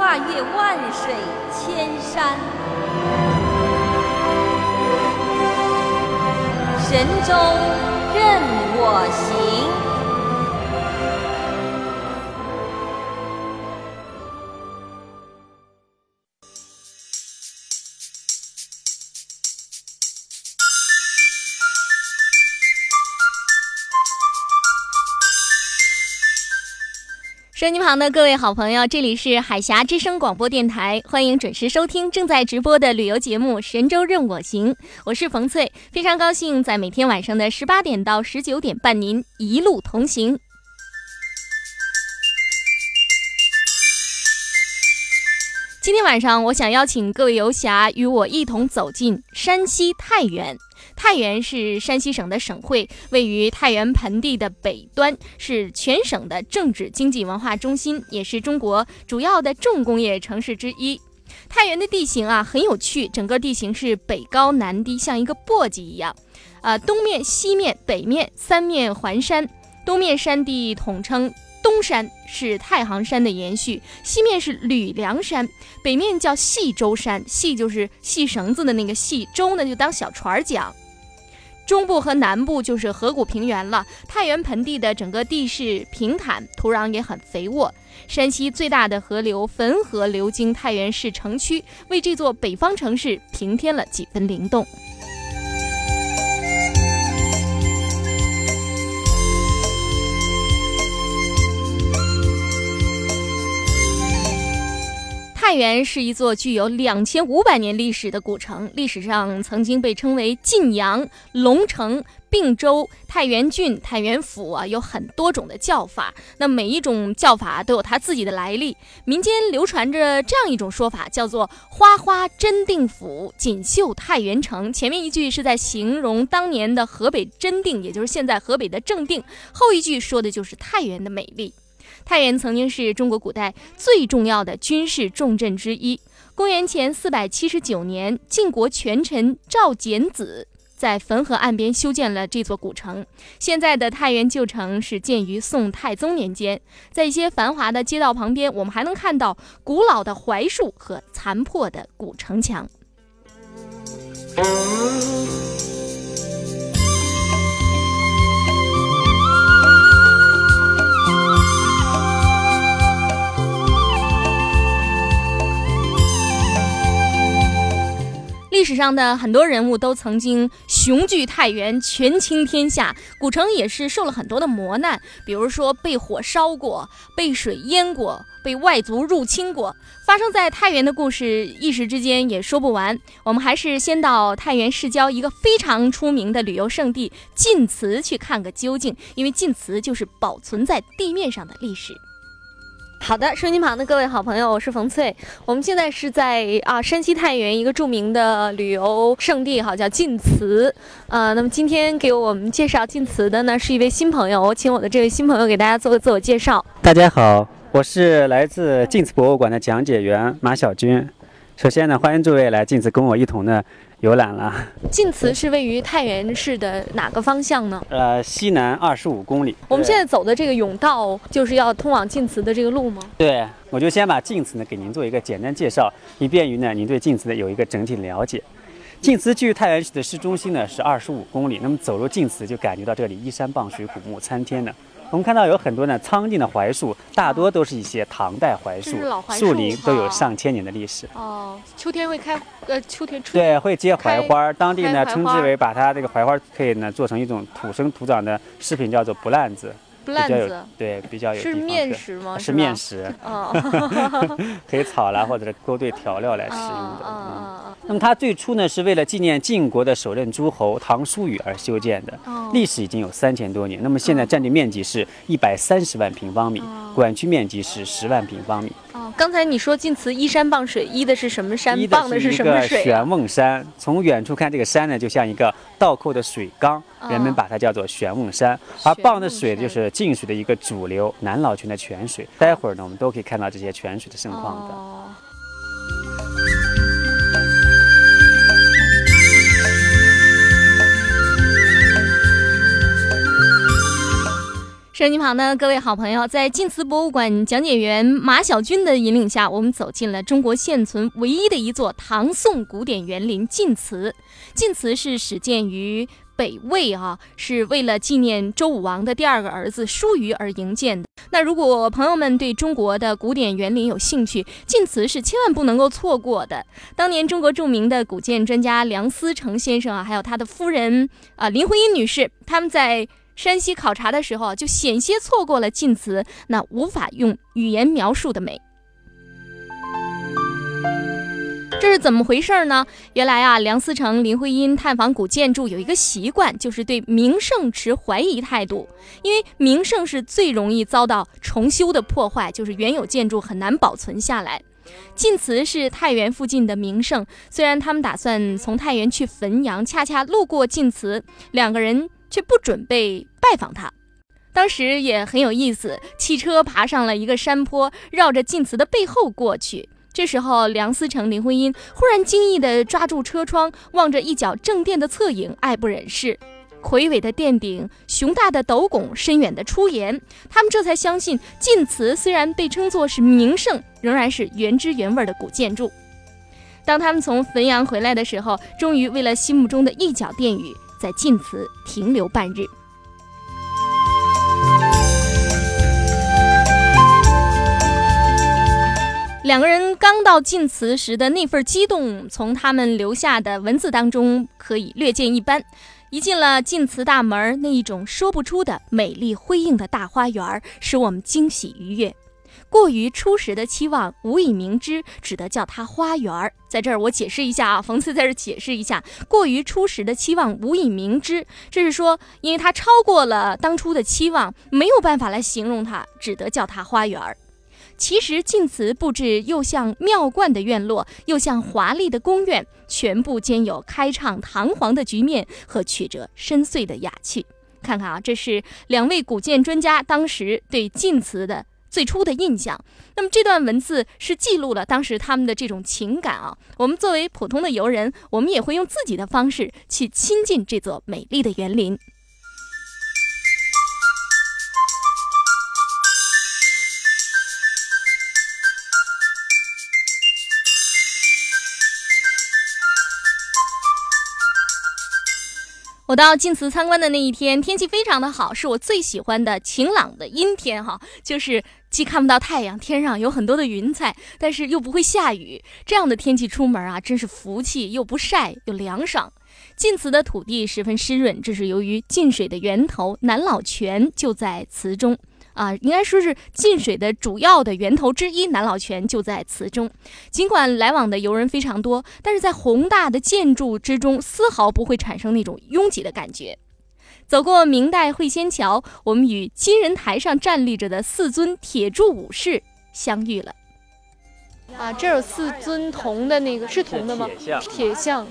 跨越万水千山，神州任我行。收音机旁的各位好朋友，这里是海峡之声广播电台，欢迎准时收听正在直播的旅游节目《神州任我行》，我是冯翠，非常高兴在每天晚上的十八点到十九点伴您一路同行。今天晚上，我想邀请各位游侠与我一同走进山西太原。太原是山西省的省会，位于太原盆地的北端，是全省的政治、经济、文化中心，也是中国主要的重工业城市之一。太原的地形啊很有趣，整个地形是北高南低，像一个簸箕一样。啊，东面、西面、北面三面环山，东面山地统称东山，是太行山的延续；西面是吕梁山，北面叫细舟山，细就是细绳子的那个细，舟呢就当小船讲。中部和南部就是河谷平原了。太原盆地的整个地势平坦，土壤也很肥沃。山西最大的河流汾河流经太原市城区，为这座北方城市平添了几分灵动。太原是一座具有两千五百年历史的古城，历史上曾经被称为晋阳、龙城、并州、太原郡、太原府啊，有很多种的叫法。那每一种叫法都有它自己的来历。民间流传着这样一种说法，叫做“花花真定府，锦绣太原城”。前面一句是在形容当年的河北真定，也就是现在河北的正定；后一句说的就是太原的美丽。太原曾经是中国古代最重要的军事重镇之一。公元前四百七十九年，晋国权臣赵简子在汾河岸边修建了这座古城。现在的太原旧城是建于宋太宗年间。在一些繁华的街道旁边，我们还能看到古老的槐树和残破的古城墙。历史上的很多人物都曾经雄踞太原，权倾天下。古城也是受了很多的磨难，比如说被火烧过，被水淹过，被外族入侵过。发生在太原的故事，一时之间也说不完。我们还是先到太原市郊一个非常出名的旅游胜地晋祠去看个究竟，因为晋祠就是保存在地面上的历史。好的，收音旁的各位好朋友，我是冯翠。我们现在是在啊山西太原一个著名的旅游胜地，哈，叫晋祠。呃，那么今天给我们介绍晋祠的呢，是一位新朋友。我请我的这位新朋友给大家做个自我介绍。大家好，我是来自晋祠博物馆的讲解员马小军。首先呢，欢迎诸位来晋祠跟我一同呢。游览了。晋祠是位于太原市的哪个方向呢？呃，西南二十五公里。我们现在走的这个甬道，就是要通往晋祠的这个路吗？对，我就先把晋祠呢给您做一个简单介绍，以便于呢您对晋祠的有一个整体的了解。晋祠距太原市的市中心呢是二十五公里，那么走入晋祠就感觉到这里依山傍水、古木参天的。我们看到有很多呢苍劲的槐树，大多都是一些唐代槐树树树龄都有哦上千年的历史。哦，秋天会开，呃，秋天春对，会结槐花儿，当地呢称之为把它这个槐花可以呢做成一种土生土长的食品，叫做不烂子，不比较有烂子对比较有是面食吗？是面食，哦，可以炒啦或者是勾兑调料来啊食用的。嗯啊那么它最初呢是为了纪念晋国的首任诸侯唐叔虞而修建的，啊！历史已经有三千多年。那么现在占地面积是一百三十万平方米，哦管区面积是十万平方米。哦，刚才你说晋祠依山傍水，依的是什么山？依傍的是一个什么水啊？玄瓮山，从远处看这个山呢，就像一个倒扣的水缸，人们哦把它叫做玄瓮山。而傍的水就是晋水的一个主流南老泉的泉水。待会儿呢，我们都可以看到这些泉水的盛况的。哦手机旁的各位好朋友，在晋祠博物馆讲解员马小军的引领下，我们走进了中国现存唯一的一座唐宋古典园林晋祠。晋祠是始建于北魏啊，是为了纪念周武王的第二个儿子叔虞而营建的。那如果朋友们对中国的古典园林有兴趣，晋祠是千万不能够错过的。当年中国著名的古建专家梁思成先生啊，还有他的夫人啊、林徽因女士，他们在山西考察的时候，就险些错过了晋祠那无法用语言描述的美。这是怎么回事呢？原来啊，梁思成、林徽因探访古建筑有一个习惯，就是对名胜持怀疑态度。因为名胜是最容易遭到重修的破坏，就是原有建筑很难保存下来。晋祠是太原附近的名胜，虽然他们打算从太原去汾阳，恰恰路过晋祠，两个人却不准备拜访他。当时也很有意思，汽车爬上了一个山坡，绕着晋祠的背后过去。这时候，梁思成、林徽因忽然惊异地抓住车窗，望着一角正殿的侧影，爱不忍释。魁伟的殿顶，雄大的斗拱，深远的出檐，他们这才相信晋祠虽然被称作是名胜，仍然是原汁原味的古建筑。当他们从汾阳回来的时候，终于为了心目中的一角殿宇，在晋祠停留半日。两个人刚到晋祠时的那份激动，从他们留下的文字当中可以略见一斑。一进了晋祠大门，那一种说不出的美丽辉映的大花园，使我们惊喜愉悦。过于初时的期望，无以明之，只得叫它花园儿。在这儿我解释一下啊，冯次在这儿解释一下，过于初时的期望无以明之，这是说，因为它超过了当初的期望，没有办法来形容它，只得叫它花园儿。其实晋祠布置又像庙观的院落，又像华丽的宫苑，全部兼有开敞堂皇的局面和曲折深邃的雅趣。看看啊，这是两位古建专家当时对晋祠的最初的印象。那么这段文字是记录了当时他们的这种情感啊。我们作为普通的游人，我们也会用自己的方式去亲近这座美丽的园林。我到晋祠参观的那一天，天气非常的好，是我最喜欢的晴朗的阴天哈，就是既看不到太阳，天上有很多的云彩，但是又不会下雨，这样的天气出门啊，真是福气，又不晒又凉爽。晋祠的土地十分湿润，这是由于晋水的源头南老泉就在祠中。啊，应该说是晋水的主要的源头之一，南老泉就在祠中。尽管来往的游人非常多，但是在宏大的建筑之中，丝毫不会产生那种拥挤的感觉。走过明代会仙桥，我们与金人台上站立着的四尊铁柱武士相遇了。啊，这有四尊铜的那个是铜的吗？铁像铁像。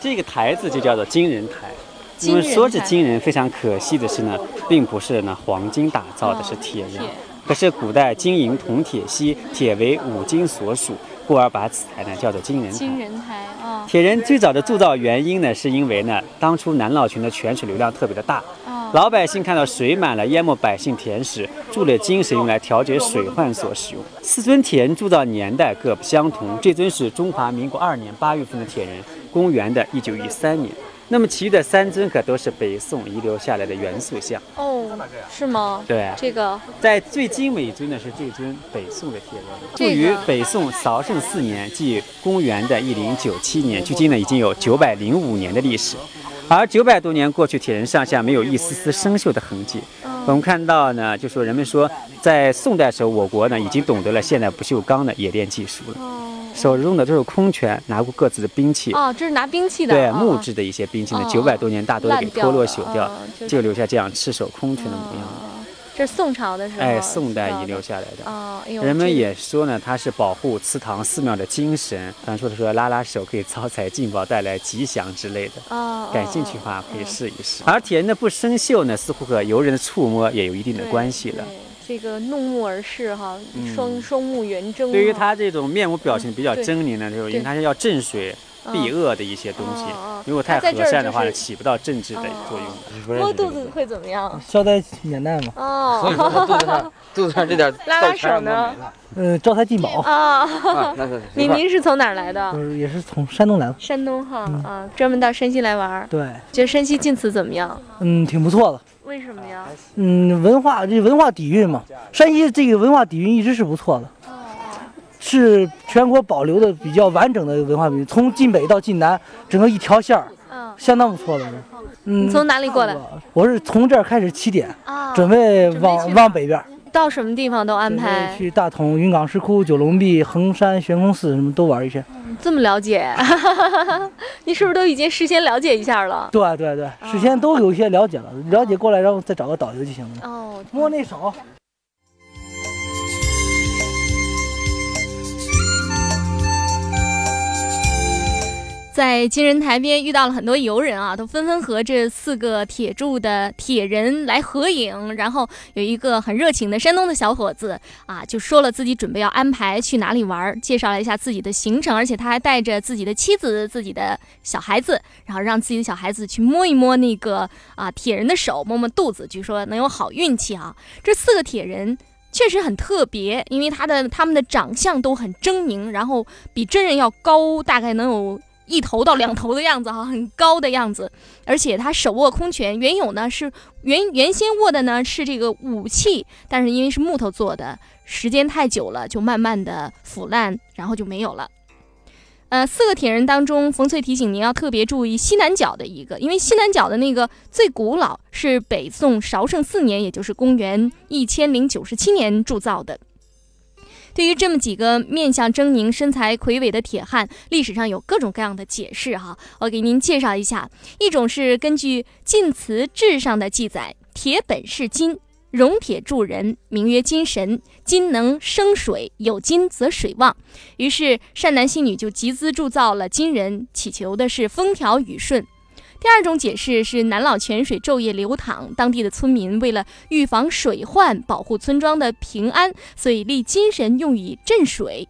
这个台子就叫做金人台。金人因为说是金人，非常可惜的是呢，并不是呢黄金打造的，哦是铁人。可是古代金银铜铁锡，铁为五金所属，故而把此台呢叫做金人台。金人台啊铁人最早的铸造原因呢，是因为呢，当初南老泉的泉水流量特别的大，啊老百姓看到水满了淹没百姓田时，铸了金是用来调节水患所使用。四尊铁人铸造年代各不相同，这尊是中华民国二年八月份的铁人，公元的一九一三年。那么其余的三尊可都是北宋遗留下来的元素像。哦，是吗？对，这个在最精美一尊呢是这尊北宋的铁人，这个铸于北宋绍圣四年，即公元的一零九七年，距今呢已经有九百零五年的历史。而九百多年过去，铁人上下没有一丝丝生锈的痕迹。我们看到呢，就说人们说，在宋代时候，我国呢已经懂得了现代不锈钢的冶炼技术了。手中的都是空拳，拿过各自的兵器。哦，这是拿兵器的。对，哦木质的一些兵器呢哦，九百多年大多都给脱落了朽掉哦，就就留下这样赤手空拳的模样。哦这是宋朝的时候，哎，宋代遗留下来的。哦，哎，人们也说呢，它是保护祠堂寺庙的精神。传说的说拉拉手可以招财进宝，带来吉祥之类的。哦，感兴趣的哦话可以嗯试一试。而铁人的不生锈呢，似乎和游人的触摸也有一定的关系了。对这个怒目而视哈，嗯双双目圆睁。对于他这种面部表情比较狰狞的，就是因对为他是要镇水避嗯恶的一些东西。如果太和善的话呢，起不到镇治的哦作用。摸肚子会怎么样？消灾免难嘛，所以说哦，肚子上肚子上这点 拉拉手呢？呃，招财进宝，啊，啊，那是 您您是从哪儿来的？就是也是从山东来的，山东哈啊，专门到山西来玩儿，对，觉得山西晋祠怎么样？嗯，挺不错的，为什么呀？嗯，文化这文化底蕴嘛，山西这个文化底蕴一直是不错的，是全国保留的比较完整的文化底蕴，从晋北到晋南，整个一条线儿，嗯，相当不错的。嗯，你从哪里过来？我是从这儿开始起点，啊，准备往往北边儿，到什么地方都安排，去大同、云冈石窟、九龙壁、衡山、悬空寺什么都玩一圈。这么了解，你是不是都已经事先了解一下了？对对对，事先都有一些了解了，了解过来，然后再找个导游就行了。哦，摸那手。在金人台边遇到了很多游人啊，都纷纷和这四个铁柱的铁人来合影。然后有一个很热情的山东的小伙子啊，就说了自己准备要安排去哪里玩，介绍了一下自己的行程，而且他还带着自己的妻子、自己的小孩子，然后让自己的小孩子去摸一摸那个啊铁人的手，摸摸肚子，据说能有好运气啊。这四个铁人。确实很特别，因为他的他们的长相都很狰狞，然后比真人要高，大概能有一头到两头的样子哈，很高的样子。而且他手握空拳，原有呢是原原先握的呢是这个武器，但是因为是木头做的，时间太久了，就慢慢的腐烂，然后就没有了。呃，四个铁人当中，冯翠提醒您要特别注意西南角的一个，因为西南角的那个最古老，是北宋绍圣四年，也就是公元一千零九十七年铸造的。对于这么几个面相狰狞、身材魁伟的铁汉，历史上有各种各样的解释哈。我给您介绍一下，一种是根据《晋祠志》上的记载，铁本是金，熔铁铸人，名曰金神。金能生水，有金则水旺。于是善男信女就集资铸造了金人，祈求的是风调雨顺。第二种解释是南老泉水昼夜流淌，当地的村民为了预防水患，保护村庄的平安，所以立金神用以镇水。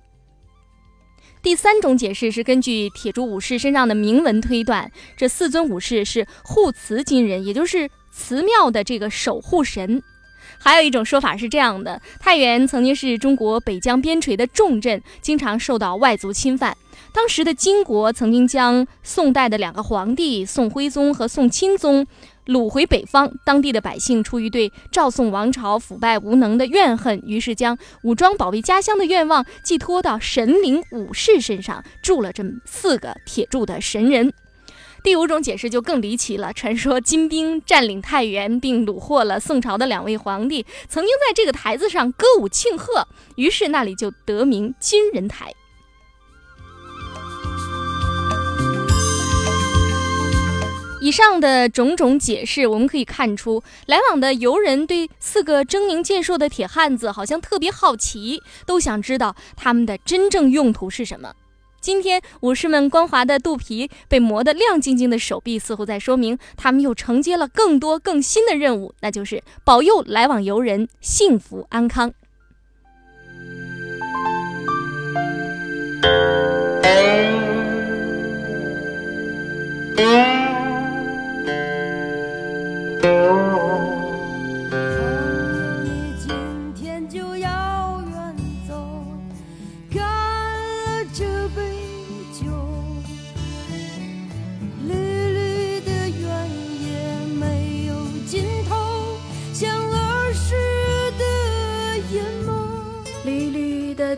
第三种解释是根据铁柱武士身上的铭文推断，这四尊武士是护祠金人，也就是祠庙的这个守护神。还有一种说法是这样的：太原曾经是中国北疆边陲的重镇，经常受到外族侵犯。当时的金国曾经将宋代的两个皇帝宋徽宗和宋钦宗掳回北方，当地的百姓出于对赵宋王朝腐败无能的怨恨，于是将武装保卫家乡的愿望寄托到神灵武士身上，铸了这么四个铁铸的神人。第五种解释就更离奇了。传说金兵占领太原，并虏获了宋朝的两位皇帝，曾经在这个台子上歌舞庆贺，于是那里就得名金人台。以上的种种解释，我们可以看出，来往的游人对四个狰狞健硕的铁汉子好像特别好奇，都想知道他们的真正用途是什么。今天武士们光滑的肚皮被磨得亮晶晶的手臂，似乎在说明他们又承接了更多更新的任务，那就是保佑来往游人幸福安康。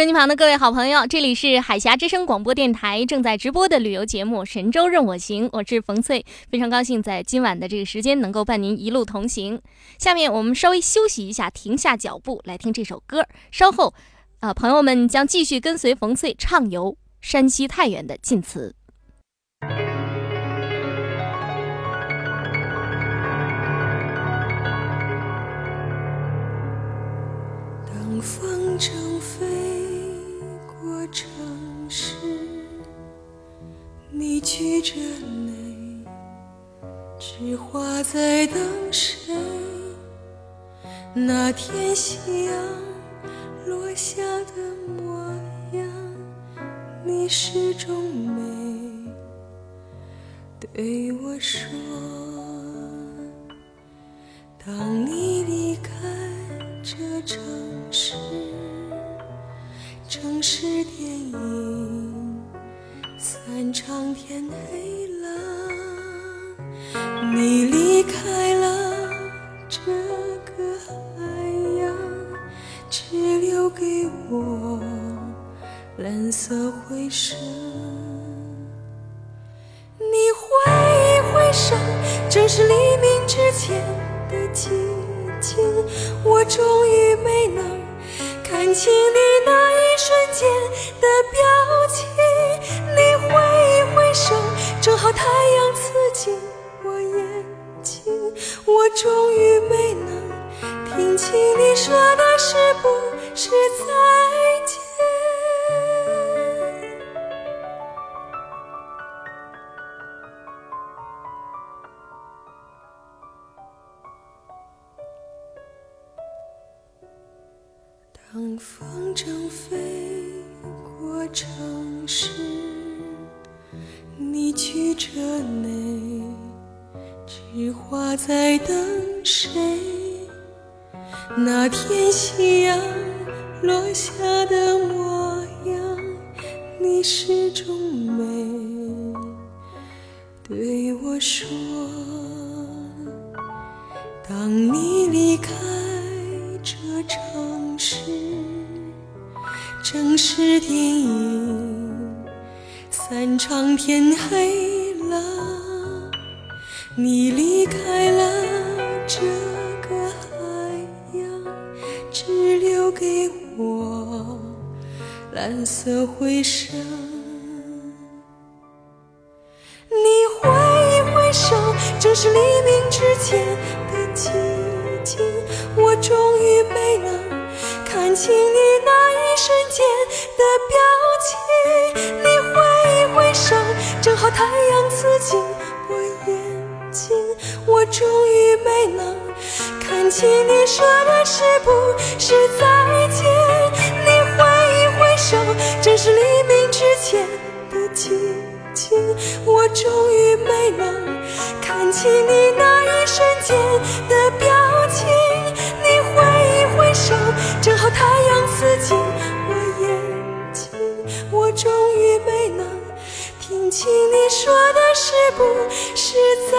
手机旁的各位好朋友，这里是海峡之声广播电台正在直播的旅游节目《神州任我行》，我是冯翠，非常高兴在今晚的这个时间能够伴您一路同行。下面我们稍微休息一下，停下脚步来听这首歌。稍后，啊、朋友们将继续跟随冯翠畅游山西太原的晋祠。你举着泪，纸花在等谁？那天夕阳落下的模样，你始终没对我说。当你离开这城市，城市电影散场，天黑了，你离开了这个海洋，只留给我蓝色回声。你挥一挥手，正是黎明之前的寂静。我终于没能看清你那一瞬间的表情。好太阳刺进我眼睛。我终于没能听清你说的是不是再见。说。当你离开这城市，正是电影散场，天黑了，你离开了这个海洋，只留给我蓝色回声。正是黎明之前的寂静。我终于没能看清你那一瞬间的表情。你挥一挥手，正好太阳刺进我眼睛。我终于没能看清你说的是不是再见。你挥一挥手，正是黎明之前的寂我终于没能看清你那一瞬间的表情。你挥一挥手，正好太阳刺进我眼睛。我终于没能听清你说的是不是在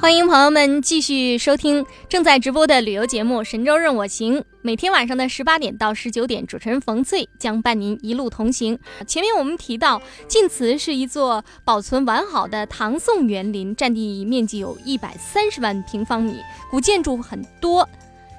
欢迎朋友们继续收听正在直播的旅游节目《神州任我行》。每天晚上的十八点到十九点，主持人冯翠将伴您一路同行。前面我们提到，晋祠是一座保存完好的唐宋园林，占地面积有一百三十万平方米，古建筑很多，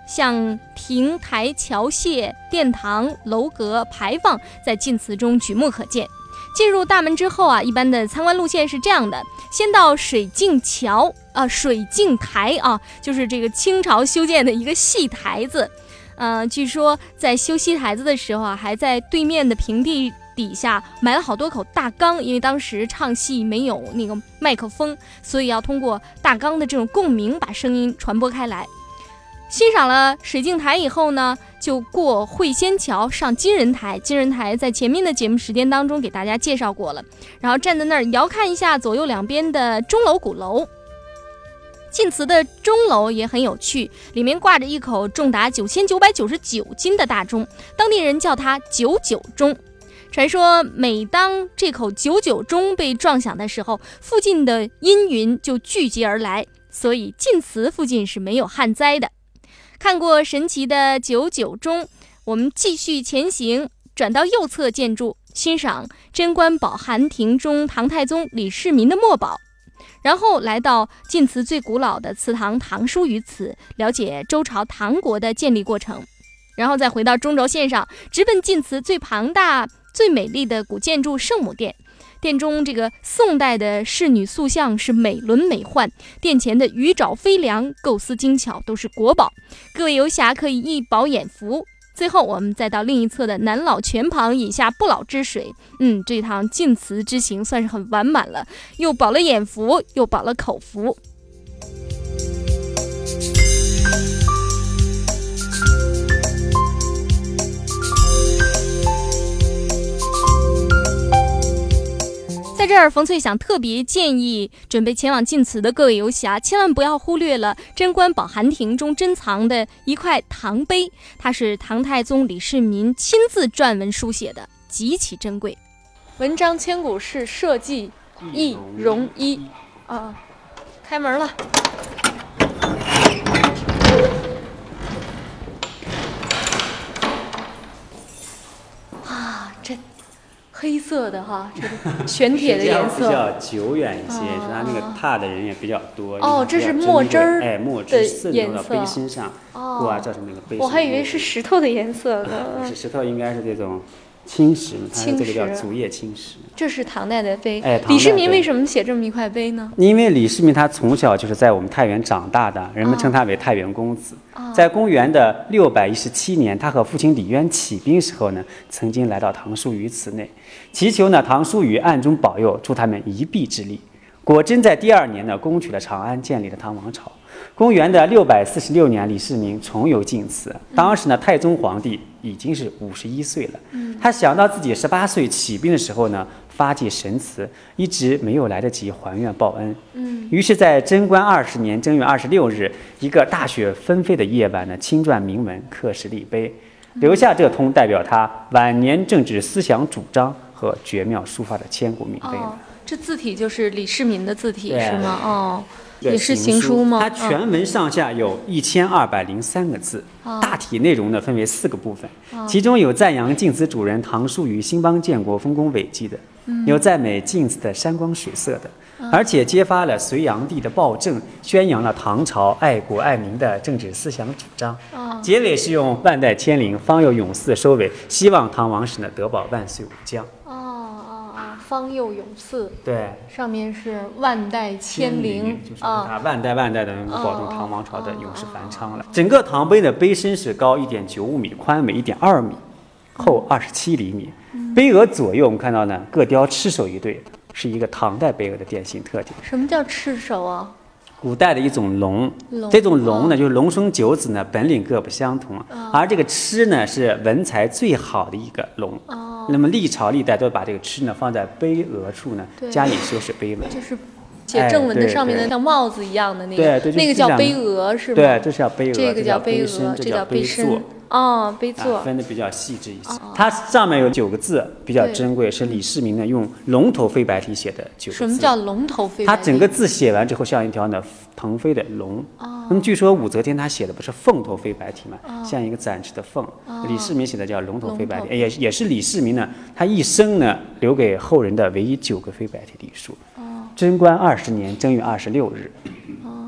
像亭台桥榭、殿堂、楼阁、牌坊，在晋祠中举目可见。进入大门之后啊，一般的参观路线是这样的：先到水镜桥啊，水镜台啊，就是这个清朝修建的一个戏台子。呃，据说在修戏台子的时候啊，还在对面的平地底下埋了好多口大缸，因为当时唱戏没有那个麦克风，所以要通过大缸的这种共鸣把声音传播开来。欣赏了水镜台以后呢，就过会仙桥上金人台。金人台在前面的节目时间当中给大家介绍过了。然后站在那儿遥看一下左右两边的钟楼、鼓楼。晋祠的钟楼也很有趣，里面挂着一口重达九千九百九十九斤的大钟，当地人叫它九九钟。传说每当这口九九钟被撞响的时候，附近的阴云就聚集而来，所以晋祠附近是没有旱灾的。看过神奇的九九钟，我们继续前行，转到右侧建筑，欣赏贞观宝涵亭中唐太宗李世民的墨宝，然后来到晋祠最古老的祠堂唐书于祠，了解周朝唐国的建立过程，然后再回到中轴线上，直奔晋祠最庞大、最美丽的古建筑圣母殿。殿中这个宋代的侍女塑像是美轮美奂，殿前的鱼爪飞梁构思精巧，都是国宝。各位游侠可以一饱眼福。最后，我们再到另一侧的南老泉旁饮下不老之水。嗯，这趟晋祠之行算是很完满了，又饱了眼福，又饱了口福。这儿，冯翠想特别建议准备前往晋祠的各位游侠，千万不要忽略了贞观宝涵亭中珍藏的一块唐碑，它是唐太宗李世民亲自撰文书写的，极其珍贵。文章千古事，社稷易容一啊！开门了。黑色的哈，这个玄铁的颜色，比较久远一些，是它那个踏的人也比较多。哦，这是墨汁儿，哎，墨汁渗到了碑身上，哇，造成那个碑。我还以为是石头的颜色呢。是石头，应该是这种。青石，它这个叫竹叶青石。这是唐代的碑。哎，李世民为什么写这么一块碑呢？因为李世民他从小就是在我们太原长大的，人们称他为太原公子。在公元的六百一十七年，他和父亲李渊起兵时候呢，曾经来到唐叔虞祠内，祈求呢唐叔虞暗中保佑，助他们一臂之力。果真在第二年呢，攻取了长安，建立了唐王朝。公元的六百四十六年，李世民重游晋祠。当时呢，太宗皇帝已经是五十一岁了。他想到自己十八岁起兵的时候呢，发迹神祠，一直没有来得及还愿报恩。嗯，于是，在贞观二十年正月二十六日，一个大雪纷飞的夜晚呢，亲撰铭文，刻石立碑，留下这通代表他晚年政治思想主张和绝妙书法的千古名碑。哦，这字体就是李世民的字体是吗？哦。也是行书吗？它全文上下有一千二百零三个字，大体内容呢分为四个部分，其中有赞扬晋祠主人唐叔虞兴邦建国丰功伟绩的，有赞美晋祠的山光水色的，而且揭发了隋炀帝的暴政，宣扬了唐朝爱国爱民的政治思想主张。结尾是用万代千灵，方有永嗣收尾，希望唐王室呢德保万岁无疆。方佑永寺，对，上面是万代千灵就是啊，它万代万代的能够保证哦唐王朝的永世繁昌了。整个唐碑的碑身是高一点九五米，宽为一点二米，厚二十七厘米。碑额左右我们看到呢，各雕螭首一对，是一个唐代碑额的典型特点。什么叫赤手啊？古代的一种龙，龙这种龙呢，就是龙生九子呢，本领各不相同。哦而这个螭呢，是文才最好的一个龙。哦，那么历朝历代都把这个螭呢放在碑额处呢对，加以修饰碑文。就是写正文的上面的像帽子一样的那个，对对那个叫碑额是吗？对，这是叫碑额，这个叫碑身，额，这叫碑身座。。哦，碑座啊，。分的比较细致一些哦。它上面有九个字比较珍贵，是李世民呢用龙头飞白体写的九个字。什么叫龙头飞白它体？整个字写完之后像一条呢腾飞的龙。哦那么据说武则天她写的不是凤头飞白体嘛，哦像一个展翅的凤。哦李世民写的叫龙头飞白体，也也是李世民呢他一生呢留给后人的唯一九个飞白体礼数。哦贞观二十年正月二十六日，哦，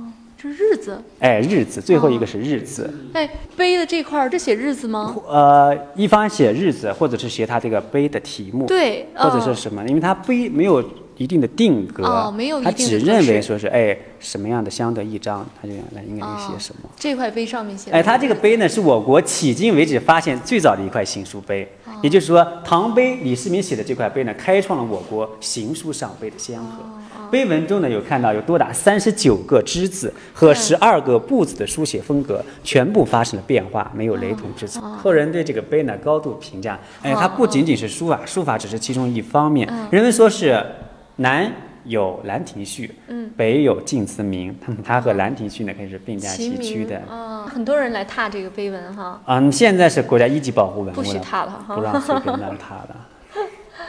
这日子。哎，日子最后哦一个是日子。哎，碑的这块儿，这写日子吗？呃，一方写日子，或者是写他这个碑的题目，对或者哦是什么？因为他碑没有一定的定格，哦没有一他定的格只认为说是哎什么样的相得益彰，他就来应该是写什么。这块碑上面写的。哎，他这个碑呢，是我国迄今为止发现最早的一块行书碑，哦也就是说，唐碑李世民写的这块碑呢，开创了我国行书上碑的先河。哦碑文中呢，有看到有多达三十九个之字和十二个不字的书写风格，全部发生了变化，没有雷同之处。后人对这个碑呢高度评价，哎，它不仅仅是书法，书法只是其中一方面。人们说是南有《兰亭序》，嗯北有晋祠铭，它 它和《兰亭序》呢可以是并驾齐驱的。啊，很多人来踏这个碑文哈。嗯，现在是国家一级保护文物不许了，踏了哈不让随便乱踏的。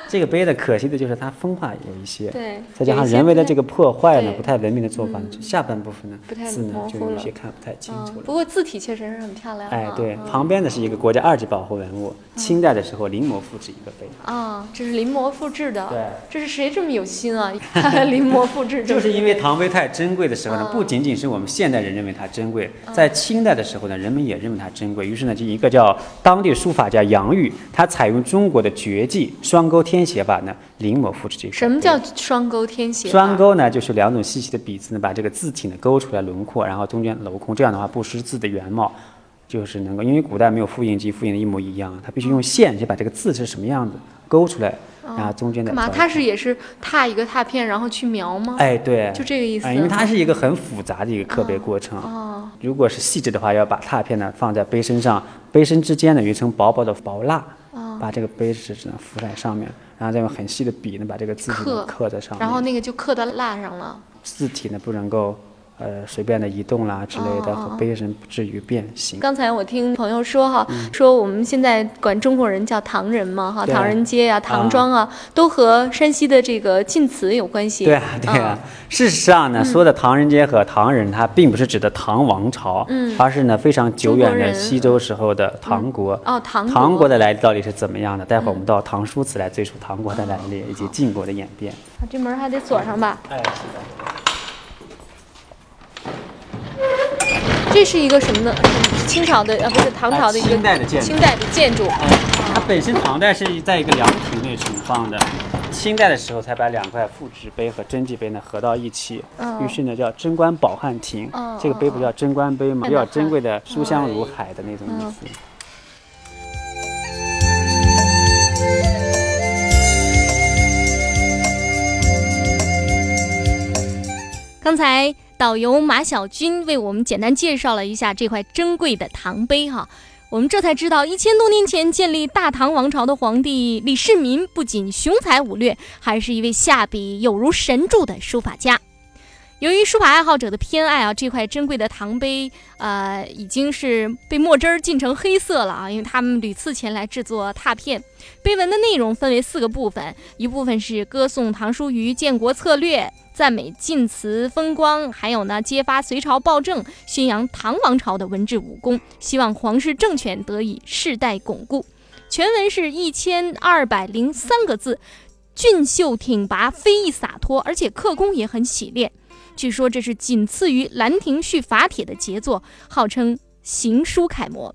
这个碑呢，可惜的就是它风化有一些，对再加上人为的这个破坏呢，不太文明的做法嗯，下半部分呢不太字呢就有些看不太清嗯楚，了。不过字体确实是很漂亮。哎，对，嗯旁边呢是一个国家二级保护文物，清代的时候临摹复制一个碑。啊，这是临摹复制的。对，这是谁这么有心啊？临摹复制 就是因为唐碑太珍贵的时候呢，嗯不仅仅是我们现代人认为它珍贵，在清代的时候呢，人们也认为它珍贵。于是呢，就一个叫当地书法家杨玉，他采用中国的绝技双钩天写法呢，临摹复制这个。什么叫双钩天写？双钩呢，就是两种细细的笔字呢，把这个字体呢勾出来轮廓，然后中间镂空，这样的话不失字的原貌，就是能够，因为古代没有复印机，复印的一模一样，它必须用线去把这个字是什么样子勾出来，然后中间的干嘛？它是也是拓一个拓片，然后去描吗？哎对，就这个意思。哎，因为它是一个很复杂的一个刻碑过程。哦，如果是细致的话，要把拓片呢放在碑身上，碑身之间呢有一层薄薄的薄蜡，哦把这个杯子只能浮在上面，然后再用很细的笔呢把这个字体刻刻在上面。然后那个就刻到蜡上了。字体呢不能够呃随便的移动啦之类的，哦和碑身不至于变形。刚才我听朋友说哈，说我们现在管中国人叫唐人嘛哈，唐人街呀、唐庄啊，都和山西的这个晋祠有关系。对啊，对啊。事实上呢，说的唐人街和唐人，它并不是指的唐王朝，嗯而是呢非常久远的西周时候的唐国。哦，唐唐国的来历到底是怎么样的？待会儿我们到《唐书词》来追溯唐国的来历以及晋国的演变。啊这门还得锁上吧？哎，是的。这是一个什么呢？清朝的啊，不是唐朝的一个哎清代的建筑清代的建筑。哎，它本身唐代是在一个凉亭内存放的，清代的时候才把两块复制碑和真迹碑呢合到一起，嗯于是呢叫贞观宝汉亭。嗯这个碑不叫贞观碑吗？嗯比较珍贵的书香如海的那种意思。刚才导游马小军为我们简单介绍了一下这块珍贵的唐碑哈，我们这才知道，一千多年前建立大唐王朝的皇帝李世民不仅雄才武略，还是一位下笔有如神助的书法家。由于书法爱好者的偏爱啊，这块珍贵的唐碑，呃，已经是被墨汁儿浸成黑色了啊，因为他们屡次前来制作拓片。碑文的内容分为四个部分，一部分是歌颂唐叔虞建国策略，赞美晋祠风光，还有呢揭发隋朝暴政，宣扬唐王朝的文治武功，希望皇室政权得以世代巩固。全文是一千二百零三个字，俊秀挺拔，飞逸洒脱，而且刻工也很洗练。据说这是仅次于《兰亭序法帖》的杰作，号称行书楷模。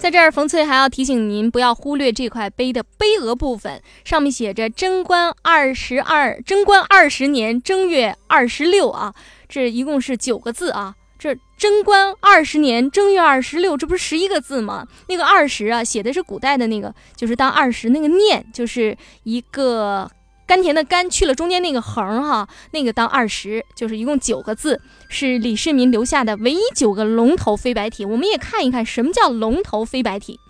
在这儿，冯翠还要提醒您不要忽略这块碑的碑额部分，上面写着“贞观二十二，贞观二十年正月二十六”啊，这一共是九个字啊。这贞观二十年正月二十六，这不是十一个字吗？那个二十啊，写的是古代的那个，就是当二十那个念，就是一个甘甜的甘去了中间那个横哈，那个当二十，就是一共九个字，是李世民留下的唯一九个龙头飞白体。我们也看一看什么叫龙头飞白体。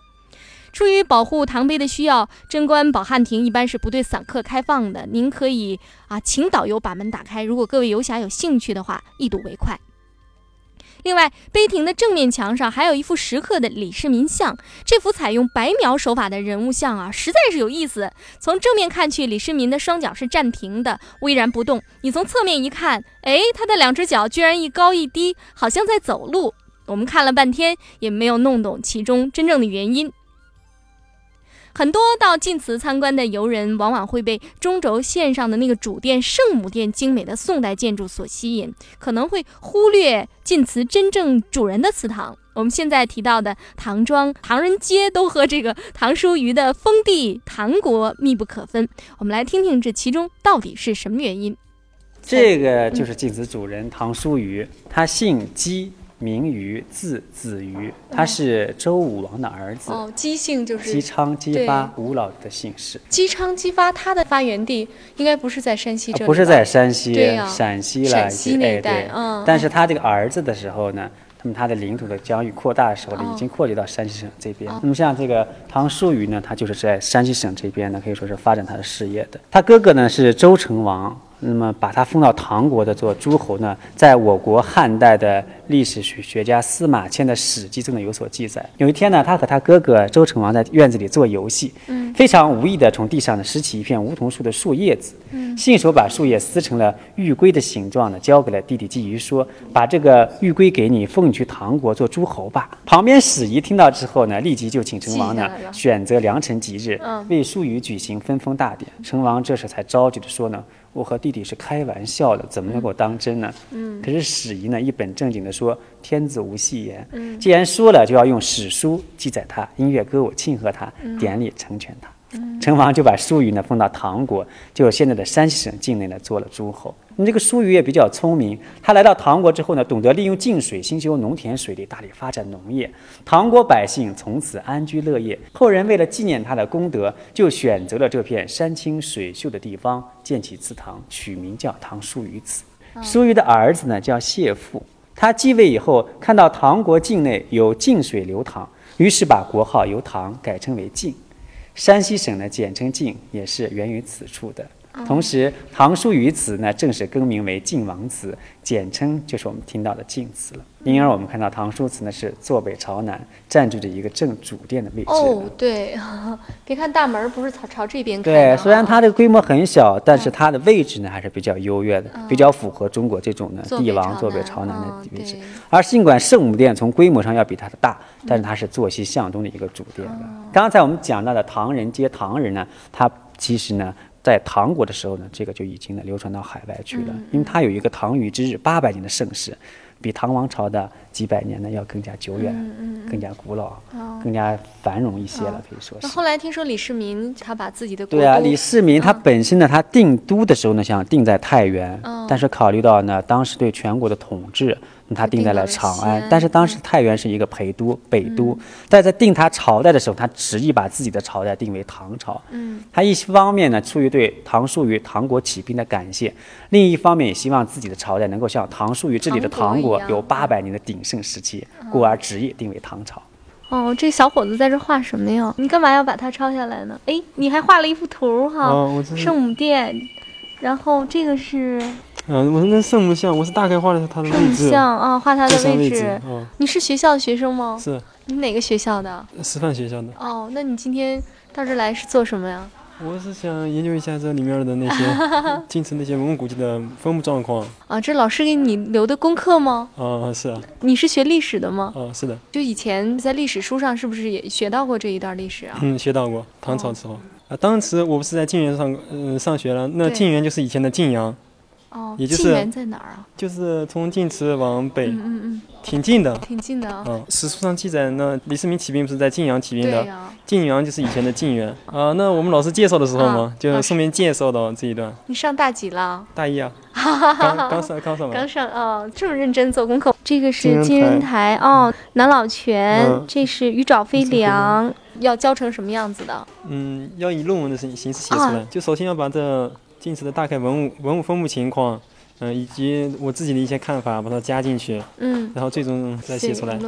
出于保护唐碑的需要，贞观保汉亭一般是不对散客开放的。您可以啊，请导游把门打开。如果各位游侠有兴趣的话，一睹为快。另外，碑亭的正面墙上还有一幅石刻的李世民像。这幅采用白描手法的人物像啊，实在是有意思。从正面看去，李世民的双脚是站平的，巍然不动。你从侧面一看，哎，他的两只脚居然一高一低，好像在走路。我们看了半天，也没有弄懂其中真正的原因。很多到晋祠参观的游人，往往会被中轴线上的那个主殿圣母殿精美的宋代建筑所吸引，可能会忽略晋祠真正主人的祠堂。我们现在提到的唐庄、唐人街，都和这个唐叔虞的封地唐国密不可分。我们来听听这其中到底是什么原因。这个就是晋祠主人唐叔虞，他姓姬。名于字子瑜，他是周武王的儿子。哦，姬姓就是姬昌、姬发，吴老的姓氏。姬昌、姬发，他的发源地应该不是在山西这里，不是在山西，陕西了，陕西那一带。嗯，但是他这个儿子的时候呢，那么他的领土的疆域扩大的时候呢，已经扩及到山西省这边。那么像这个唐叔虞呢，他就是在山西省这边呢，可以说是发展他的事业的。他哥哥呢是周成王。那么把他封到唐国的做诸侯呢，在我国汉代的历史学学家司马迁的《史记》中呢有所记载。有一天呢，他和他哥哥周成王在院子里做游戏，嗯，非常无意的从地上呢拾起一片梧桐树的树叶子，嗯，信手把树叶撕成了玉龟的形状呢，交给了弟弟季瑜，说：“把这个玉龟给你，封你去唐国做诸侯吧。”旁边史仪听到之后呢，立即就请成王呢选择良辰吉日，为叔虞举行分封大典。成王这时才着急的说呢。我和弟弟是开玩笑的，怎么能够当真呢？嗯，可是史仪呢一本正经的说：“天子无戏言。嗯，既然说了，就要用史书记载他，音乐歌舞庆贺他，典礼成全他。”成王就把叔虞呢封到唐国，就现在的山西省境内呢做了诸侯。你这个叔虞也比较聪明，他来到唐国之后呢，懂得利用泾水兴修农田水利，大力发展农业。唐国百姓从此安居乐业。后人为了纪念他的功德，就选择了这片山清水秀的地方建起祠堂，取名叫唐叔虞祠。叔虞的儿子呢叫谢父，他继位以后看到唐国境内有泾水流淌，于是把国号由唐改称为晋。山西省的，简称晋，也是源于此处的。同时，唐叔虞祠呢，正式更名为晋王祠，简称就是我们听到的晋祠了。因而，我们看到唐叔祠呢是坐北朝南，占据着一个正主殿的位置。哦，对，别看大门不是朝朝这边开。对，虽然它这个规模很小，但是它的位置呢还是比较优越的，比较符合中国这种呢帝王坐北朝南的位置。而尽管圣母殿从规模上要比它的大，但是它是坐西向东的一个主殿的。刚才我们讲到的唐人街唐人呢，它其实呢。在唐国的时候呢，这个就已经呢流传到海外去了，因为它有一个唐虞之日八百年的盛世，比唐王朝的几百年呢要更加久远，更加古老，更加繁荣一些了，可以说是。那后来听说李世民他把自己的对啊，李世民他本身呢，他定都的时候呢想定在太原，但是考虑到呢当时对全国的统治。他定在了长安，但是当时太原是一个陪都、北都。但在定他朝代的时候，他执意把自己的朝代定为唐朝。嗯，他一方面呢出于对唐叔虞唐国起兵的感谢，另一方面也希望自己的朝代能够像唐叔虞治理的唐国有八百年的鼎盛时期，故而执意定为唐朝。哦，这小伙子在这画什么呀？你干嘛要把它抄下来呢？哎，你还画了一幅图哈，圣母殿，然后这个是。嗯，我是那圣母像，我是大概画了它的位置。像啊，画它的位置。你是学校的学生吗？是。你哪个学校的？师范学校的。哦，那你今天到这来是做什么呀？我是想研究一下这里面的那些 晋城那些文物古迹的分布状况。啊，这老师给你留的功课吗？啊，是啊。你是学历史的吗？啊，是的。就以前在历史书上是不是也学到过这一段历史啊？嗯，学到过唐朝时候。啊，当时我不是在晋源上嗯上学了，那晋源就是以前的晋阳。哦，也就是晋源在哪儿啊？就是从晋祠往北，嗯嗯嗯，挺近的。挺近的啊。嗯，史书上记载，那李世民起兵不是在晋阳起兵的？晋阳就是以前的晋源啊。那我们老师介绍的时候嘛啊，就顺便介绍到这一段。你上大几了？大一啊，刚刚上刚上完。刚上哦，这么认真做功课。这个是金金人人台哦，南老泉，嗯这是鱼爪飞梁，要教成什么样子的？嗯，要以论文的形形式写出来。啊就首先要把这晋祠的大概文物文物分布情况，嗯、以及我自己的一些看法，把它加进去，嗯，然后最终再写出来。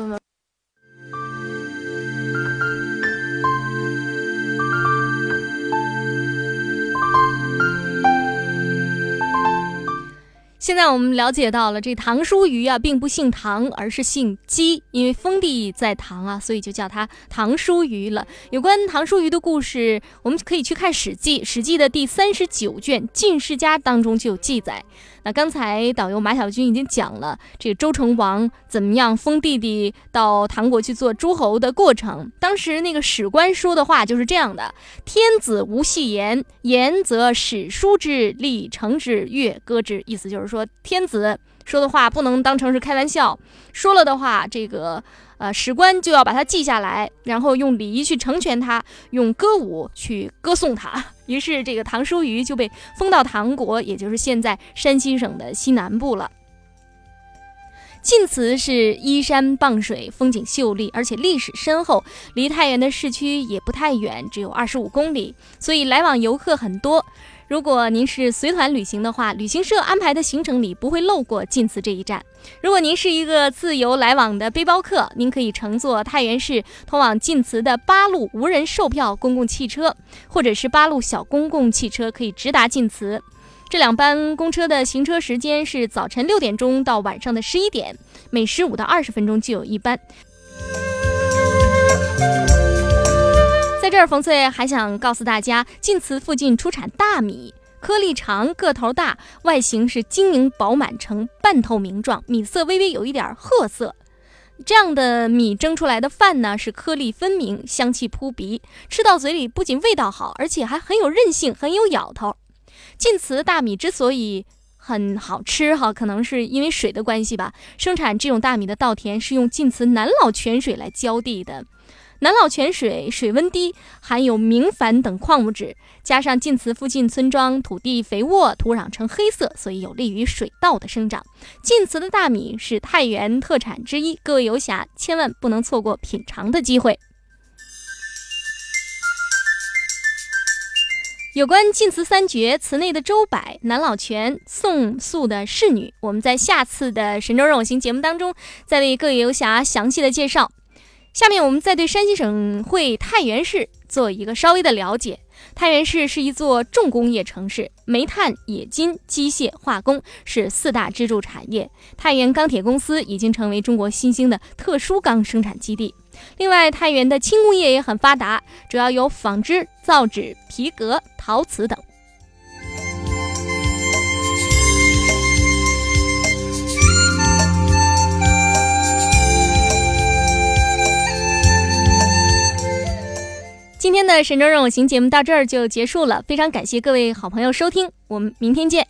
现在我们了解到了，这唐叔虞啊，并不姓唐，而是姓姬，因为封地在唐啊，所以就叫他唐叔虞了。有关唐叔虞的故事，我们可以去看《史记》，《史记》的第三十九卷《晋世家》当中就有记载。那刚才导游马小军已经讲了这个周成王怎么样封弟弟到唐国去做诸侯的过程。当时那个史官说的话就是这样的：“天子无戏言，言则史书之，立成之，乐歌之。”意思就是说，天子说的话不能当成是开玩笑，说了的话，这个呃史官就要把它记下来，然后用礼仪去成全他，用歌舞去歌颂他。于是，这个唐叔虞就被封到唐国，也就是现在山西省的西南部了。晋祠是依山傍水，风景秀丽，而且历史深厚，离太原的市区也不太远，只有二十五公里，所以来往游客很多。如果您是随团旅行的话，旅行社安排的行程里不会漏过晋祠这一站。如果您是一个自由来往的背包客，您可以乘坐太原市通往晋祠的八路无人售票公共汽车，或者是八路小公共汽车，可以直达晋祠。这两班公车的行车时间是早晨六点钟到晚上的十一点，每十五到二十分钟就有一班。这儿，冯翠还想告诉大家，晋祠附近出产大米，颗粒长，个头大，外形是晶莹饱满呈半透明状，米色微微有一点褐色。这样的米蒸出来的饭呢，是颗粒分明，香气扑鼻，吃到嘴里不仅味道好，而且还很有韧性，很有咬头。晋祠大米之所以很好吃哈，可能是因为水的关系吧。生产这种大米的稻田是用晋祠南老泉水来浇地的。南老泉水水温低，含有明矾等矿物质，加上晋祠附近村庄土地肥沃，土壤呈黑色，所以有利于水稻的生长。晋祠的大米是太原特产之一，各位游侠千万不能错过品尝的机会。有关晋祠三绝，祠内的周柏、南老泉、宋肃的侍女，我们在下次的神州任我行节目当中再为各位游侠详细的介绍。下面我们再对山西省会太原市做一个稍微的了解。太原市是一座重工业城市，煤炭、冶金、机械、化工是四大支柱产业。太原钢铁公司已经成为中国新兴的特殊钢生产基地。另外，太原的轻工业也很发达，主要有纺织、造纸、皮革、陶瓷等。今天的神州任我行节目到这儿就结束了，非常感谢各位好朋友收听，我们明天见。